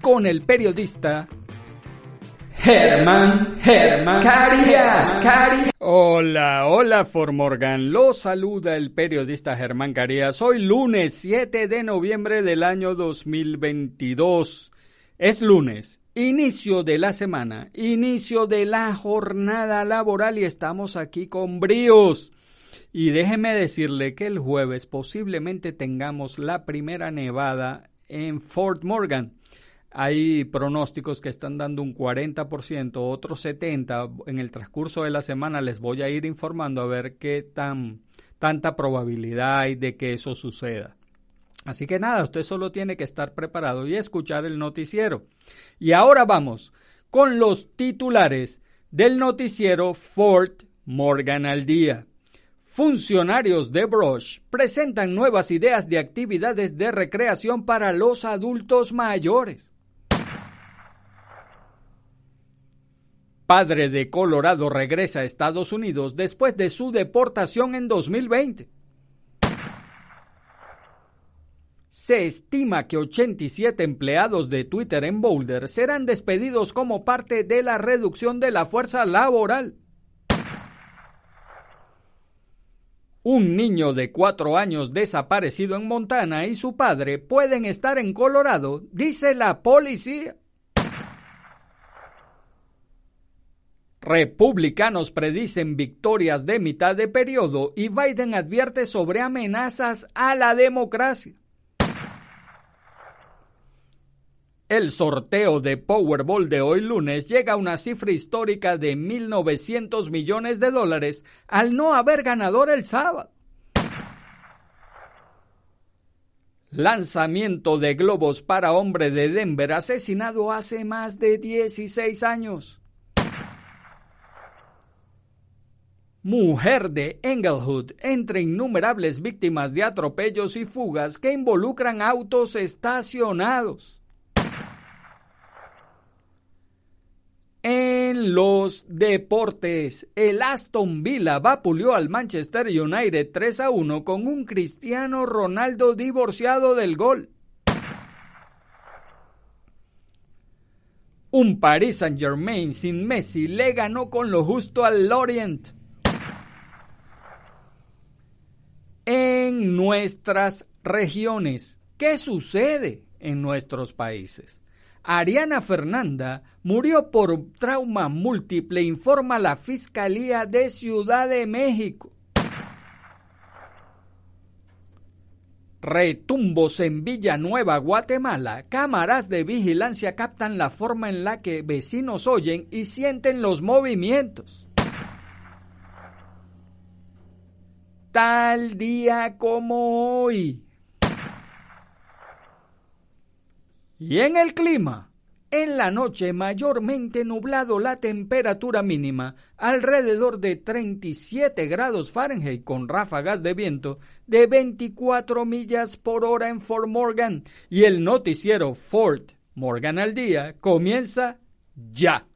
con el periodista Germán, Germán Carías, Carías. Hola, hola Formorgan. Lo saluda el periodista Germán Carías. Hoy lunes 7 de noviembre del año 2022. Es lunes, inicio de la semana, inicio de la jornada laboral y estamos aquí con bríos. Y déjeme decirle que el jueves posiblemente tengamos la primera nevada en Fort Morgan. Hay pronósticos que están dando un 40%, otros 70%. En el transcurso de la semana les voy a ir informando a ver qué tan tanta probabilidad hay de que eso suceda. Así que nada, usted solo tiene que estar preparado y escuchar el noticiero. Y ahora vamos con los titulares del noticiero Fort Morgan al día. Funcionarios de Brush presentan nuevas ideas de actividades de recreación para los adultos mayores. Padre de Colorado regresa a Estados Unidos después de su deportación en 2020. Se estima que 87 empleados de Twitter en Boulder serán despedidos como parte de la reducción de la fuerza laboral. Un niño de cuatro años desaparecido en Montana y su padre pueden estar en Colorado, dice la policía. Republicanos predicen victorias de mitad de periodo y Biden advierte sobre amenazas a la democracia. El sorteo de Powerball de hoy lunes llega a una cifra histórica de 1.900 millones de dólares al no haber ganador el sábado. Lanzamiento de globos para hombre de Denver asesinado hace más de 16 años. Mujer de Englewood entre innumerables víctimas de atropellos y fugas que involucran autos estacionados. En los deportes, el Aston Villa vapuleó al Manchester United 3 a 1 con un Cristiano Ronaldo divorciado del gol. Un Paris Saint-Germain sin Messi le ganó con lo justo al Lorient en nuestras regiones. ¿Qué sucede en nuestros países? Ariana Fernanda murió por trauma múltiple, informa la Fiscalía de Ciudad de México. Retumbos en Villanueva, Guatemala. Cámaras de vigilancia captan la forma en la que vecinos oyen y sienten los movimientos. Tal día como hoy. Y en el clima, en la noche mayormente nublado la temperatura mínima alrededor de 37 grados Fahrenheit con ráfagas de viento de 24 millas por hora en Fort Morgan y el noticiero Fort Morgan al día comienza ya.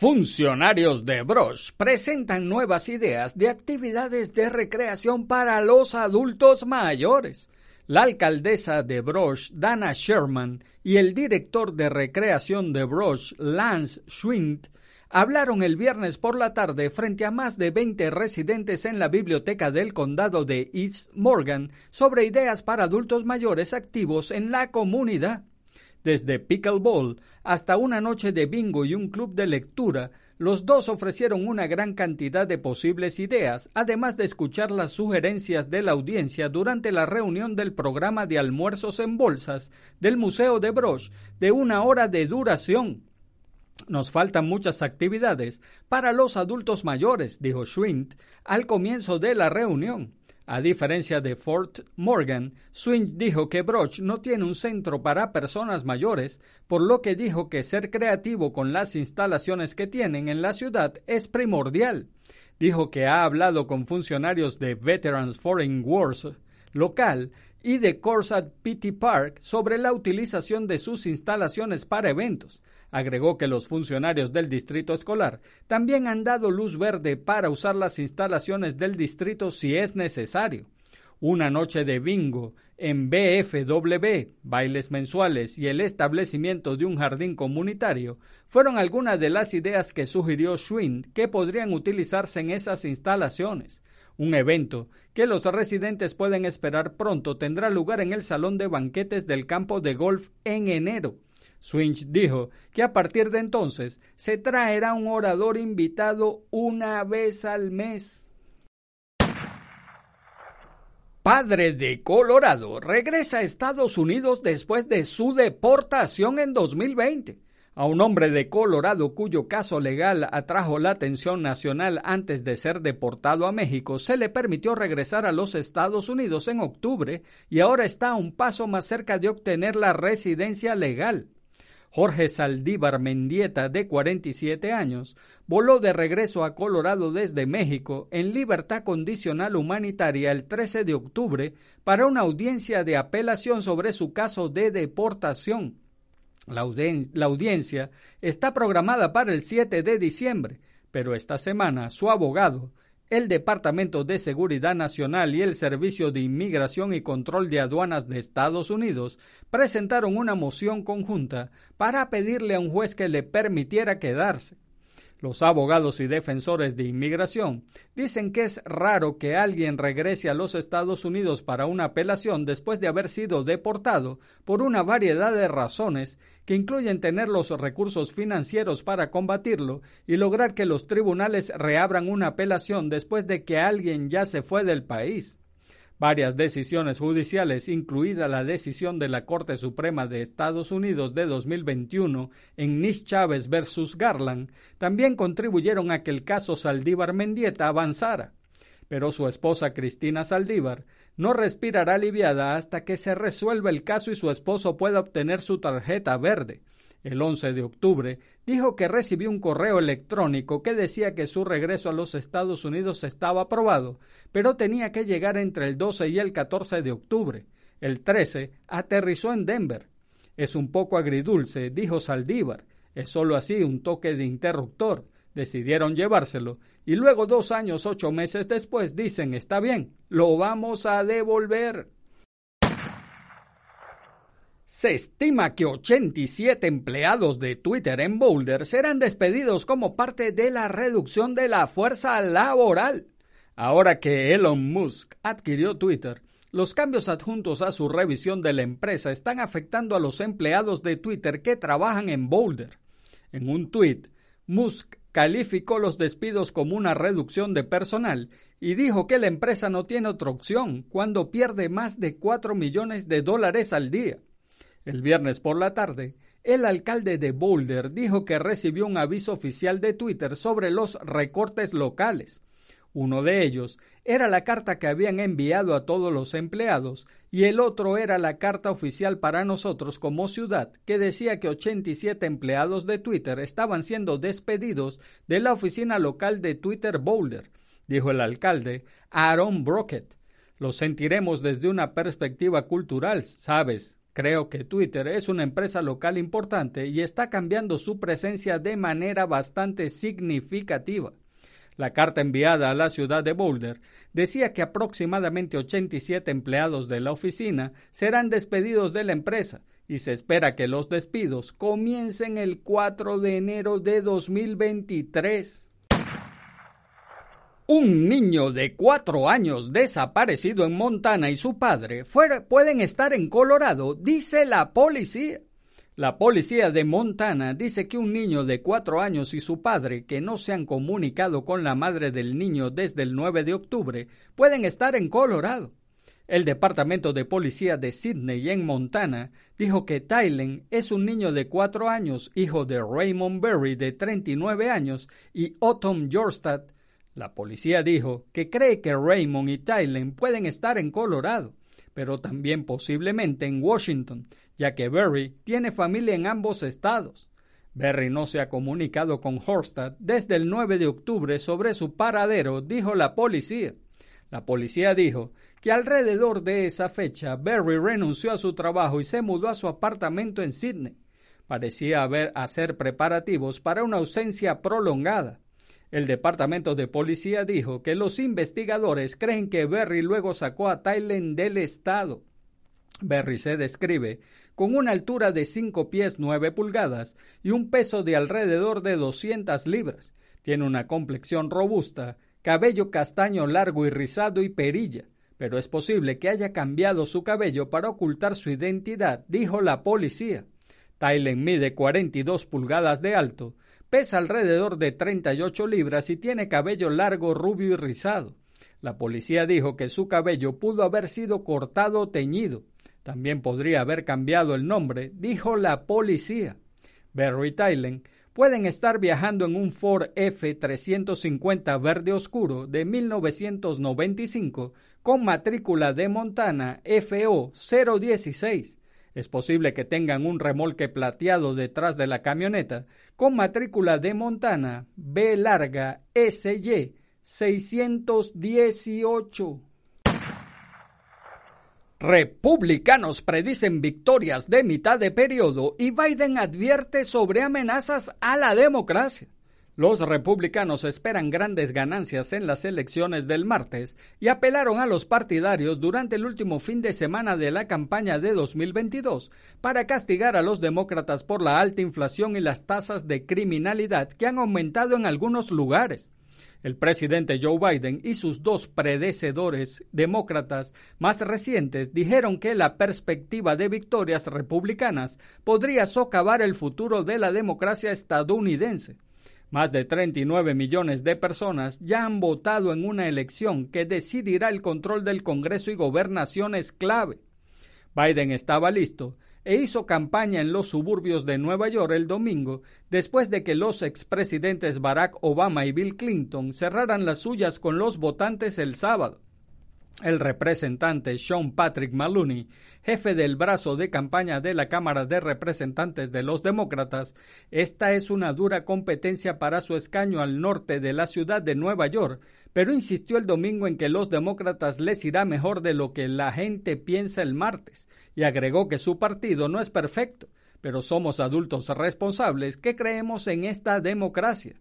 Funcionarios de Brush presentan nuevas ideas de actividades de recreación para los adultos mayores. La alcaldesa de Brush, Dana Sherman, y el director de recreación de Brush, Lance Schwint, hablaron el viernes por la tarde frente a más de 20 residentes en la biblioteca del condado de East Morgan sobre ideas para adultos mayores activos en la comunidad. Desde pickleball hasta una noche de bingo y un club de lectura, los dos ofrecieron una gran cantidad de posibles ideas, además de escuchar las sugerencias de la audiencia durante la reunión del programa de almuerzos en bolsas del Museo de Broch de una hora de duración. Nos faltan muchas actividades para los adultos mayores, dijo Schwint al comienzo de la reunión. A diferencia de Fort Morgan, Swing dijo que Broch no tiene un centro para personas mayores, por lo que dijo que ser creativo con las instalaciones que tienen en la ciudad es primordial. Dijo que ha hablado con funcionarios de Veterans Foreign Wars local y de Corsat Pity Park sobre la utilización de sus instalaciones para eventos, Agregó que los funcionarios del distrito escolar también han dado luz verde para usar las instalaciones del distrito si es necesario. Una noche de bingo en BFW, bailes mensuales y el establecimiento de un jardín comunitario fueron algunas de las ideas que sugirió Schwinn que podrían utilizarse en esas instalaciones. Un evento que los residentes pueden esperar pronto tendrá lugar en el salón de banquetes del campo de golf en enero. Swinch dijo que a partir de entonces se traerá un orador invitado una vez al mes. Padre de Colorado regresa a Estados Unidos después de su deportación en 2020. A un hombre de Colorado cuyo caso legal atrajo la atención nacional antes de ser deportado a México, se le permitió regresar a los Estados Unidos en octubre y ahora está a un paso más cerca de obtener la residencia legal. Jorge Saldívar Mendieta, de 47 años, voló de regreso a Colorado desde México en libertad condicional humanitaria el 13 de octubre para una audiencia de apelación sobre su caso de deportación. La, la audiencia está programada para el 7 de diciembre, pero esta semana su abogado el Departamento de Seguridad Nacional y el Servicio de Inmigración y Control de Aduanas de Estados Unidos presentaron una moción conjunta para pedirle a un juez que le permitiera quedarse. Los abogados y defensores de inmigración dicen que es raro que alguien regrese a los Estados Unidos para una apelación después de haber sido deportado por una variedad de razones que incluyen tener los recursos financieros para combatirlo y lograr que los tribunales reabran una apelación después de que alguien ya se fue del país. Varias decisiones judiciales, incluida la decisión de la Corte Suprema de Estados Unidos de 2021 en Nis Chávez versus Garland, también contribuyeron a que el caso Saldívar Mendieta avanzara. Pero su esposa Cristina Saldívar no respirará aliviada hasta que se resuelva el caso y su esposo pueda obtener su tarjeta verde el 11 de octubre, dijo que recibió un correo electrónico que decía que su regreso a los Estados Unidos estaba aprobado, pero tenía que llegar entre el 12 y el 14 de octubre. El 13 aterrizó en Denver. Es un poco agridulce, dijo Saldívar. Es solo así un toque de interruptor. Decidieron llevárselo y luego dos años ocho meses después dicen está bien, lo vamos a devolver. Se estima que 87 empleados de Twitter en Boulder serán despedidos como parte de la reducción de la fuerza laboral. Ahora que Elon Musk adquirió Twitter, los cambios adjuntos a su revisión de la empresa están afectando a los empleados de Twitter que trabajan en Boulder. En un tweet, Musk calificó los despidos como una reducción de personal y dijo que la empresa no tiene otra opción cuando pierde más de 4 millones de dólares al día. El viernes por la tarde, el alcalde de Boulder dijo que recibió un aviso oficial de Twitter sobre los recortes locales. Uno de ellos era la carta que habían enviado a todos los empleados y el otro era la carta oficial para nosotros como ciudad que decía que 87 empleados de Twitter estaban siendo despedidos de la oficina local de Twitter Boulder, dijo el alcalde Aaron Brockett. Lo sentiremos desde una perspectiva cultural, sabes, Creo que Twitter es una empresa local importante y está cambiando su presencia de manera bastante significativa. La carta enviada a la ciudad de Boulder decía que aproximadamente 87 empleados de la oficina serán despedidos de la empresa y se espera que los despidos comiencen el 4 de enero de 2023. Un niño de cuatro años desaparecido en Montana y su padre pueden estar en Colorado, dice la policía. La policía de Montana dice que un niño de cuatro años y su padre, que no se han comunicado con la madre del niño desde el 9 de octubre, pueden estar en Colorado. El Departamento de Policía de Sydney en Montana dijo que Tylen es un niño de cuatro años, hijo de Raymond Berry de 39 años y Autumn Jorstad. La policía dijo que cree que Raymond y Tylen pueden estar en Colorado, pero también posiblemente en Washington, ya que Berry tiene familia en ambos estados. Berry no se ha comunicado con Horstad desde el 9 de octubre sobre su paradero, dijo la policía. La policía dijo que alrededor de esa fecha Berry renunció a su trabajo y se mudó a su apartamento en Sydney. Parecía haber hacer preparativos para una ausencia prolongada. El departamento de policía dijo que los investigadores creen que Berry luego sacó a Thailand del estado. Berry se describe con una altura de 5 pies 9 pulgadas y un peso de alrededor de 200 libras. Tiene una complexión robusta, cabello castaño largo y rizado y perilla, pero es posible que haya cambiado su cabello para ocultar su identidad, dijo la policía. Tylen mide 42 pulgadas de alto, pesa alrededor de 38 libras y tiene cabello largo, rubio y rizado. La policía dijo que su cabello pudo haber sido cortado o teñido. También podría haber cambiado el nombre, dijo la policía. Berry Tylen pueden estar viajando en un Ford F-350 verde oscuro de 1995 con matrícula de Montana FO 016. Es posible que tengan un remolque plateado detrás de la camioneta con matrícula de Montana B larga SY 618. Republicanos predicen victorias de mitad de periodo y Biden advierte sobre amenazas a la democracia. Los republicanos esperan grandes ganancias en las elecciones del martes y apelaron a los partidarios durante el último fin de semana de la campaña de 2022 para castigar a los demócratas por la alta inflación y las tasas de criminalidad que han aumentado en algunos lugares. El presidente Joe Biden y sus dos predecesores demócratas más recientes dijeron que la perspectiva de victorias republicanas podría socavar el futuro de la democracia estadounidense. Más de 39 millones de personas ya han votado en una elección que decidirá el control del Congreso y gobernaciones clave. Biden estaba listo e hizo campaña en los suburbios de Nueva York el domingo después de que los expresidentes Barack Obama y Bill Clinton cerraran las suyas con los votantes el sábado. El representante Sean Patrick Maloney, jefe del brazo de campaña de la Cámara de Representantes de los Demócratas, esta es una dura competencia para su escaño al norte de la ciudad de Nueva York, pero insistió el domingo en que los demócratas les irá mejor de lo que la gente piensa el martes, y agregó que su partido no es perfecto, pero somos adultos responsables que creemos en esta democracia.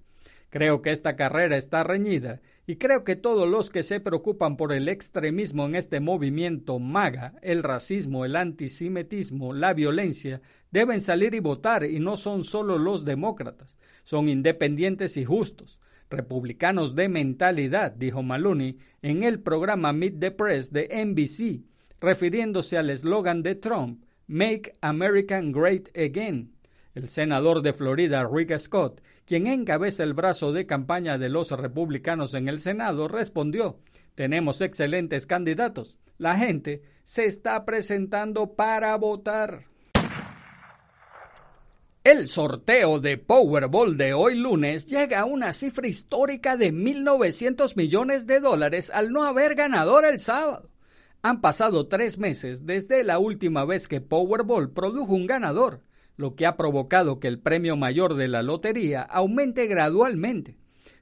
Creo que esta carrera está reñida y creo que todos los que se preocupan por el extremismo en este movimiento MAGA, el racismo, el antisemitismo, la violencia, deben salir y votar y no son solo los demócratas, son independientes y justos, republicanos de mentalidad, dijo Maloney en el programa Meet the Press de NBC, refiriéndose al eslogan de Trump, Make America Great Again. El senador de Florida, Rick Scott, quien encabeza el brazo de campaña de los republicanos en el Senado, respondió, tenemos excelentes candidatos. La gente se está presentando para votar. El sorteo de Powerball de hoy lunes llega a una cifra histórica de 1.900 millones de dólares al no haber ganador el sábado. Han pasado tres meses desde la última vez que Powerball produjo un ganador lo que ha provocado que el premio mayor de la lotería aumente gradualmente.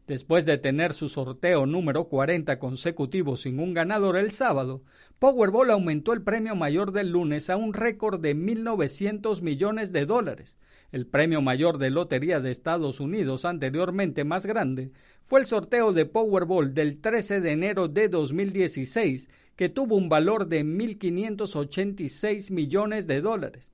Después de tener su sorteo número 40 consecutivo sin un ganador el sábado, Powerball aumentó el premio mayor del lunes a un récord de 1.900 millones de dólares. El premio mayor de lotería de Estados Unidos anteriormente más grande fue el sorteo de Powerball del 13 de enero de 2016, que tuvo un valor de 1.586 millones de dólares.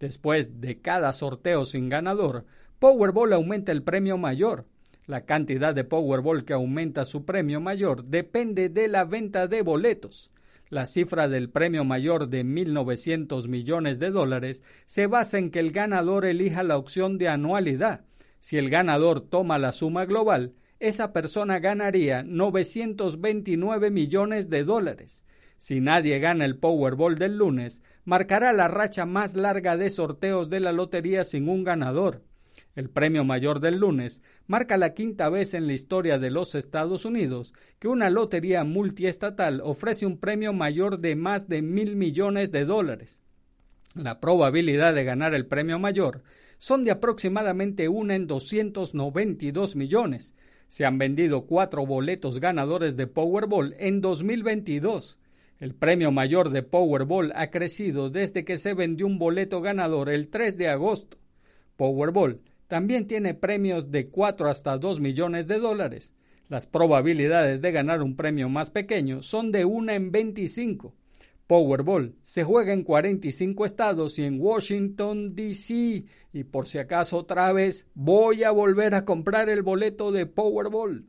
Después de cada sorteo sin ganador, Powerball aumenta el premio mayor. La cantidad de Powerball que aumenta su premio mayor depende de la venta de boletos. La cifra del premio mayor de 1.900 millones de dólares se basa en que el ganador elija la opción de anualidad. Si el ganador toma la suma global, esa persona ganaría 929 millones de dólares. Si nadie gana el Powerball del lunes, marcará la racha más larga de sorteos de la lotería sin un ganador. El premio mayor del lunes marca la quinta vez en la historia de los Estados Unidos que una lotería multiestatal ofrece un premio mayor de más de mil millones de dólares. La probabilidad de ganar el premio mayor son de aproximadamente una en 292 millones. Se han vendido cuatro boletos ganadores de Powerball en 2022. El premio mayor de Powerball ha crecido desde que se vendió un boleto ganador el 3 de agosto. Powerball también tiene premios de 4 hasta 2 millones de dólares. Las probabilidades de ganar un premio más pequeño son de 1 en 25. Powerball se juega en 45 estados y en Washington, D.C. Y por si acaso otra vez voy a volver a comprar el boleto de Powerball.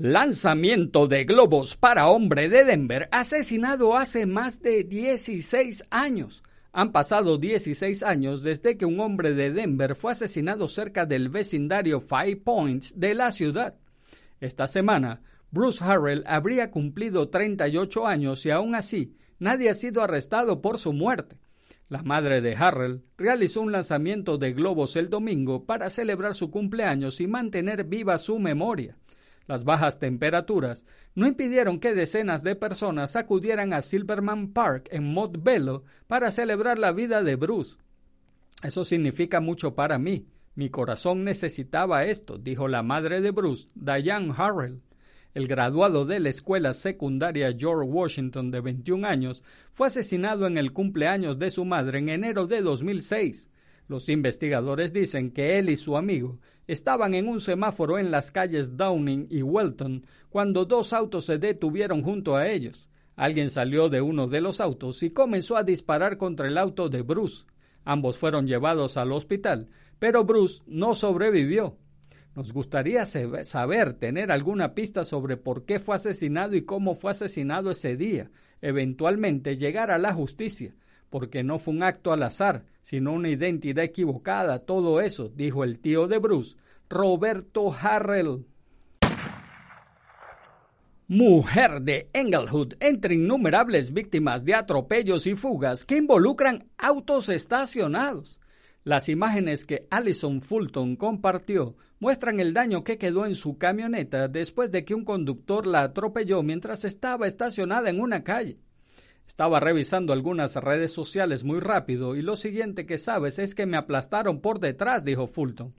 Lanzamiento de globos para hombre de Denver asesinado hace más de 16 años. Han pasado 16 años desde que un hombre de Denver fue asesinado cerca del vecindario Five Points de la ciudad. Esta semana, Bruce Harrell habría cumplido 38 años y aún así nadie ha sido arrestado por su muerte. La madre de Harrell realizó un lanzamiento de globos el domingo para celebrar su cumpleaños y mantener viva su memoria. Las bajas temperaturas no impidieron que decenas de personas acudieran a Silverman Park en Bello para celebrar la vida de Bruce. Eso significa mucho para mí. Mi corazón necesitaba esto, dijo la madre de Bruce, Diane Harrell. El graduado de la escuela secundaria George Washington de 21 años fue asesinado en el cumpleaños de su madre en enero de 2006. Los investigadores dicen que él y su amigo estaban en un semáforo en las calles Downing y Welton cuando dos autos se detuvieron junto a ellos. Alguien salió de uno de los autos y comenzó a disparar contra el auto de Bruce. Ambos fueron llevados al hospital, pero Bruce no sobrevivió. Nos gustaría saber, tener alguna pista sobre por qué fue asesinado y cómo fue asesinado ese día, eventualmente llegar a la justicia porque no fue un acto al azar, sino una identidad equivocada, todo eso, dijo el tío de Bruce, Roberto Harrell. Mujer de Englewood entre innumerables víctimas de atropellos y fugas que involucran autos estacionados. Las imágenes que Allison Fulton compartió muestran el daño que quedó en su camioneta después de que un conductor la atropelló mientras estaba estacionada en una calle. Estaba revisando algunas redes sociales muy rápido y lo siguiente que sabes es que me aplastaron por detrás, dijo Fulton.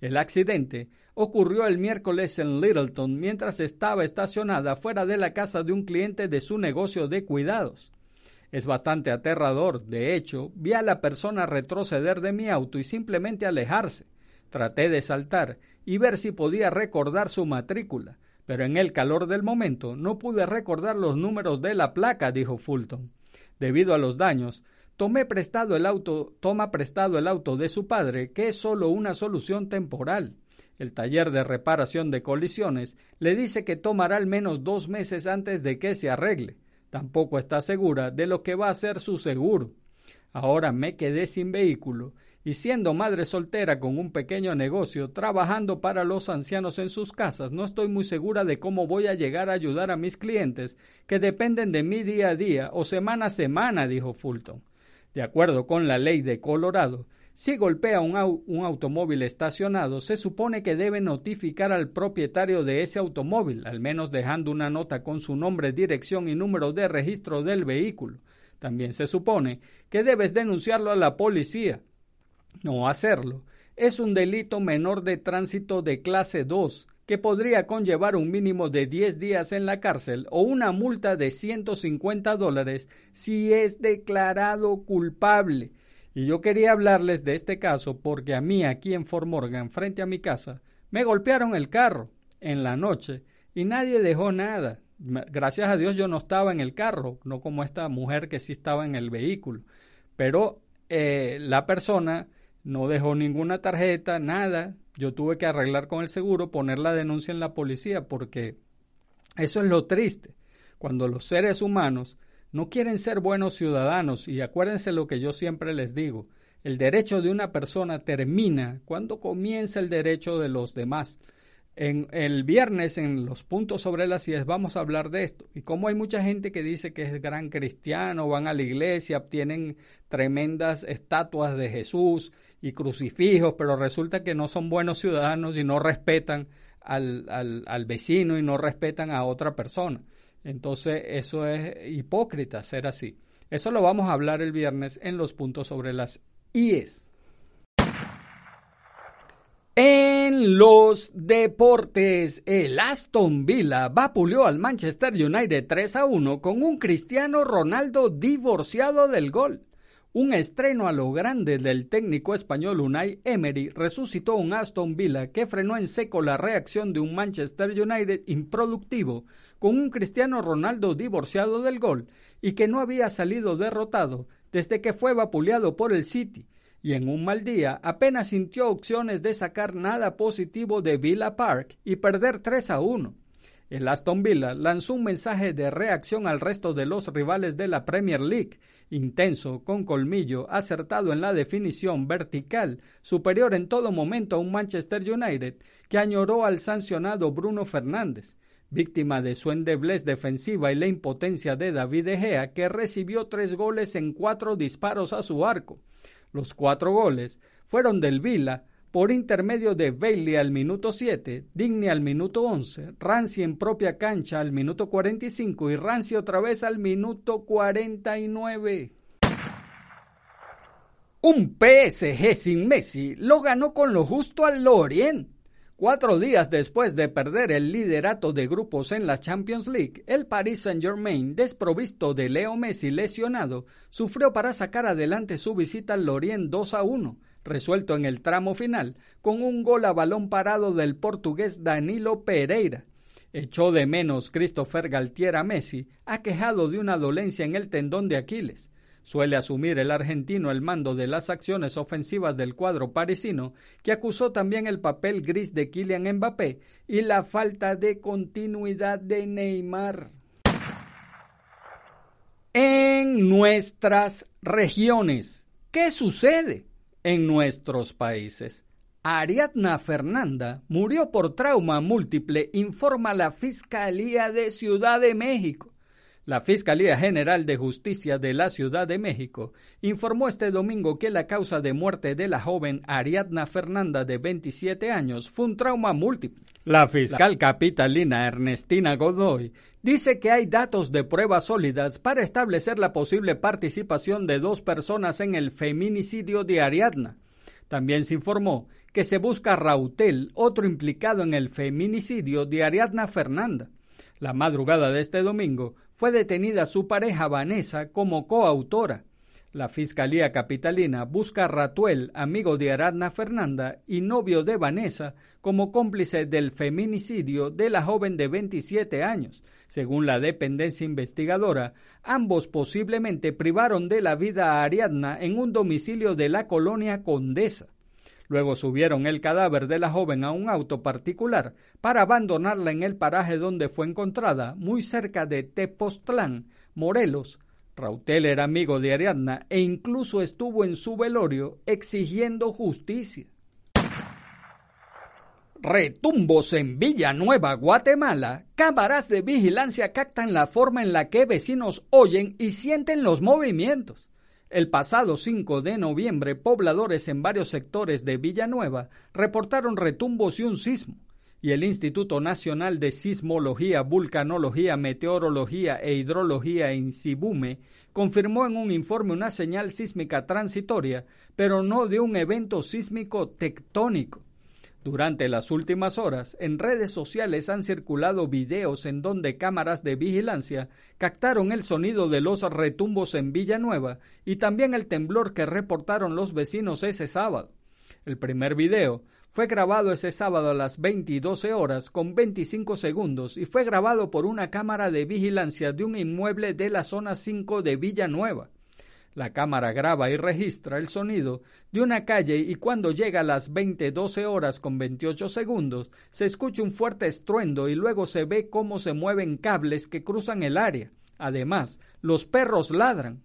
El accidente ocurrió el miércoles en Littleton mientras estaba estacionada fuera de la casa de un cliente de su negocio de cuidados. Es bastante aterrador. De hecho, vi a la persona retroceder de mi auto y simplemente alejarse. Traté de saltar y ver si podía recordar su matrícula, pero en el calor del momento no pude recordar los números de la placa, dijo Fulton. Debido a los daños, tomé prestado el auto, toma prestado el auto de su padre, que es solo una solución temporal. El taller de reparación de colisiones le dice que tomará al menos dos meses antes de que se arregle. Tampoco está segura de lo que va a ser su seguro. Ahora me quedé sin vehículo y siendo madre soltera con un pequeño negocio, trabajando para los ancianos en sus casas, no estoy muy segura de cómo voy a llegar a ayudar a mis clientes que dependen de mí día a día o semana a semana, dijo Fulton. De acuerdo con la ley de Colorado, si golpea un, un, automóvil estacionado, se supone que debe notificar al propietario de ese automóvil, al menos dejando una nota con su nombre, dirección y número de registro del vehículo. También se supone que debes denunciarlo a la policía. No hacerlo es un delito menor de tránsito de clase 2 que podría conllevar un mínimo de 10 días en la cárcel o una multa de 150 dólares si es declarado culpable. Y yo quería hablarles de este caso porque a mí aquí en Fort Morgan, frente a mi casa, me golpearon el carro en la noche y nadie dejó nada. Gracias a Dios yo no estaba en el carro, no como esta mujer que sí estaba en el vehículo. Pero eh, la persona no dejó ninguna tarjeta, nada. Yo tuve que arreglar con el seguro, poner la denuncia en la policía, porque eso es lo triste. cuando los seres humanos no quieren ser buenos ciudadanos, y acuérdense lo que yo siempre les digo, el derecho de una persona termina cuando comienza el derecho de los demás. En el viernes, en los puntos sobre las IES, vamos a hablar de esto. Y como hay mucha gente que dice que es gran cristiano, van a la iglesia, tienen tremendas estatuas de Jesús y crucifijos, pero resulta que no son buenos ciudadanos y no respetan al, al, al vecino y no respetan a otra persona. Entonces, eso es hipócrita ser así. Eso lo vamos a hablar el viernes en los puntos sobre las IES. En los deportes, el Aston Villa vapuleó al Manchester United 3 a 1 con un Cristiano Ronaldo divorciado del gol. Un estreno a lo grande del técnico español Unai Emery resucitó un Aston Villa que frenó en seco la reacción de un Manchester United improductivo con un Cristiano Ronaldo divorciado del gol y que no había salido derrotado desde que fue vapuleado por el City y en un mal día apenas sintió opciones de sacar nada positivo de Villa Park y perder 3 a 1. El Aston Villa lanzó un mensaje de reacción al resto de los rivales de la Premier League, intenso, con colmillo, acertado en la definición vertical, superior en todo momento a un Manchester United que añoró al sancionado Bruno Fernández, víctima de su endeblez defensiva y la impotencia de David De Gea, que recibió tres goles en cuatro disparos a su arco. Los cuatro goles fueron del Vila por intermedio de Bailey al minuto 7, Digny al minuto 11, Rancy en propia cancha al minuto 45 y Rancy otra vez al minuto 49. Un PSG sin Messi lo ganó con lo justo al Lorient Cuatro días después de perder el liderato de grupos en la Champions League, el Paris Saint-Germain, desprovisto de Leo Messi lesionado, sufrió para sacar adelante su visita al Lorient 2 a 1, resuelto en el tramo final, con un gol a balón parado del portugués Danilo Pereira. Echó de menos Christopher Galtier a Messi, aquejado de una dolencia en el tendón de Aquiles. Suele asumir el argentino el mando de las acciones ofensivas del cuadro parisino, que acusó también el papel gris de Kylian Mbappé y la falta de continuidad de Neymar. En nuestras regiones, ¿qué sucede en nuestros países? Ariadna Fernanda murió por trauma múltiple, informa la Fiscalía de Ciudad de México. La Fiscalía General de Justicia de la Ciudad de México informó este domingo que la causa de muerte de la joven Ariadna Fernanda de 27 años fue un trauma múltiple. La fiscal capitalina Ernestina Godoy dice que hay datos de pruebas sólidas para establecer la posible participación de dos personas en el feminicidio de Ariadna. También se informó que se busca a Rautel, otro implicado en el feminicidio de Ariadna Fernanda. La madrugada de este domingo fue detenida su pareja Vanessa como coautora. La Fiscalía Capitalina busca a Ratuel, amigo de Aradna Fernanda y novio de Vanessa, como cómplice del feminicidio de la joven de 27 años. Según la dependencia investigadora, ambos posiblemente privaron de la vida a Ariadna en un domicilio de la colonia Condesa. Luego subieron el cadáver de la joven a un auto particular para abandonarla en el paraje donde fue encontrada, muy cerca de Tepoztlán, Morelos. Rautel era amigo de Ariadna e incluso estuvo en su velorio exigiendo justicia. Retumbos en Villanueva, Guatemala. Cámaras de vigilancia captan la forma en la que vecinos oyen y sienten los movimientos. El pasado 5 de noviembre, pobladores en varios sectores de Villanueva reportaron retumbos y un sismo, y el Instituto Nacional de Sismología, Vulcanología, Meteorología e Hidrología en Sibume confirmó en un informe una señal sísmica transitoria, pero no de un evento sísmico tectónico. Durante las últimas horas, en redes sociales han circulado videos en donde cámaras de vigilancia captaron el sonido de los retumbos en Villanueva y también el temblor que reportaron los vecinos ese sábado. El primer video fue grabado ese sábado a las 20 horas con 25 segundos y fue grabado por una cámara de vigilancia de un inmueble de la zona 5 de Villanueva. La cámara graba y registra el sonido de una calle y cuando llega a las 20:12 horas con 28 segundos, se escucha un fuerte estruendo y luego se ve cómo se mueven cables que cruzan el área. Además, los perros ladran.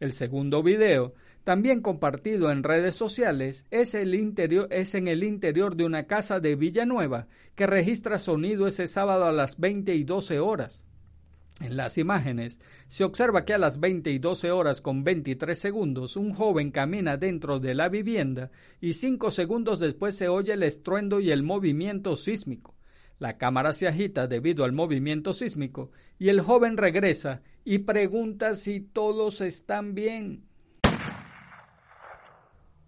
El segundo video, también compartido en redes sociales, es, el interior, es en el interior de una casa de Villanueva que registra sonido ese sábado a las 20 y 12 horas. En las imágenes se observa que a las 20 y 12 horas con 23 segundos un joven camina dentro de la vivienda y cinco segundos después se oye el estruendo y el movimiento sísmico. La cámara se agita debido al movimiento sísmico y el joven regresa y pregunta si todos están bien.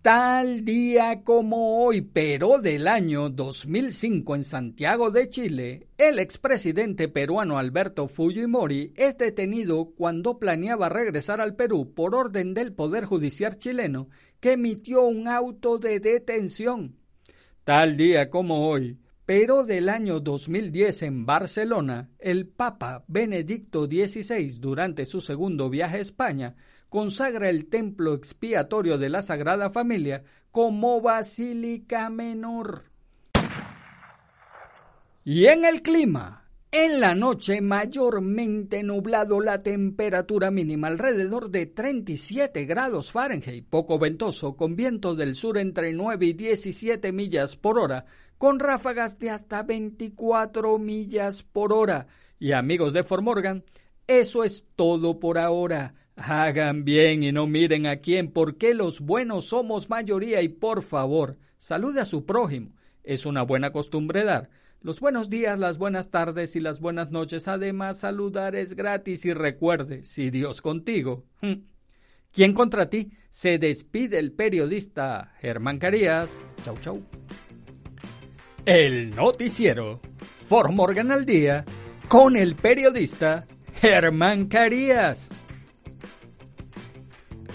Tal día como hoy, pero del año 2005 en Santiago de Chile, el expresidente peruano Alberto Fujimori es detenido cuando planeaba regresar al Perú por orden del Poder Judicial chileno que emitió un auto de detención. Tal día como hoy, pero del año 2010 en Barcelona, el Papa Benedicto XVI, durante su segundo viaje a España, consagra el templo expiatorio de la Sagrada Familia como basílica menor. Y en el clima, en la noche mayormente nublado, la temperatura mínima alrededor de 37 grados Fahrenheit, poco ventoso, con viento del sur entre 9 y 17 millas por hora, con ráfagas de hasta 24 millas por hora. Y amigos de Formorgan, eso es todo por ahora. Hagan bien y no miren a quién, porque los buenos somos mayoría y por favor, salude a su prójimo. Es una buena costumbre dar. Los buenos días, las buenas tardes y las buenas noches. Además, saludar es gratis y recuerde, si Dios contigo. Hm, ¿Quién contra ti? Se despide el periodista Germán Carías. Chau, chau. El noticiero Formorgan al día con el periodista Germán Carías.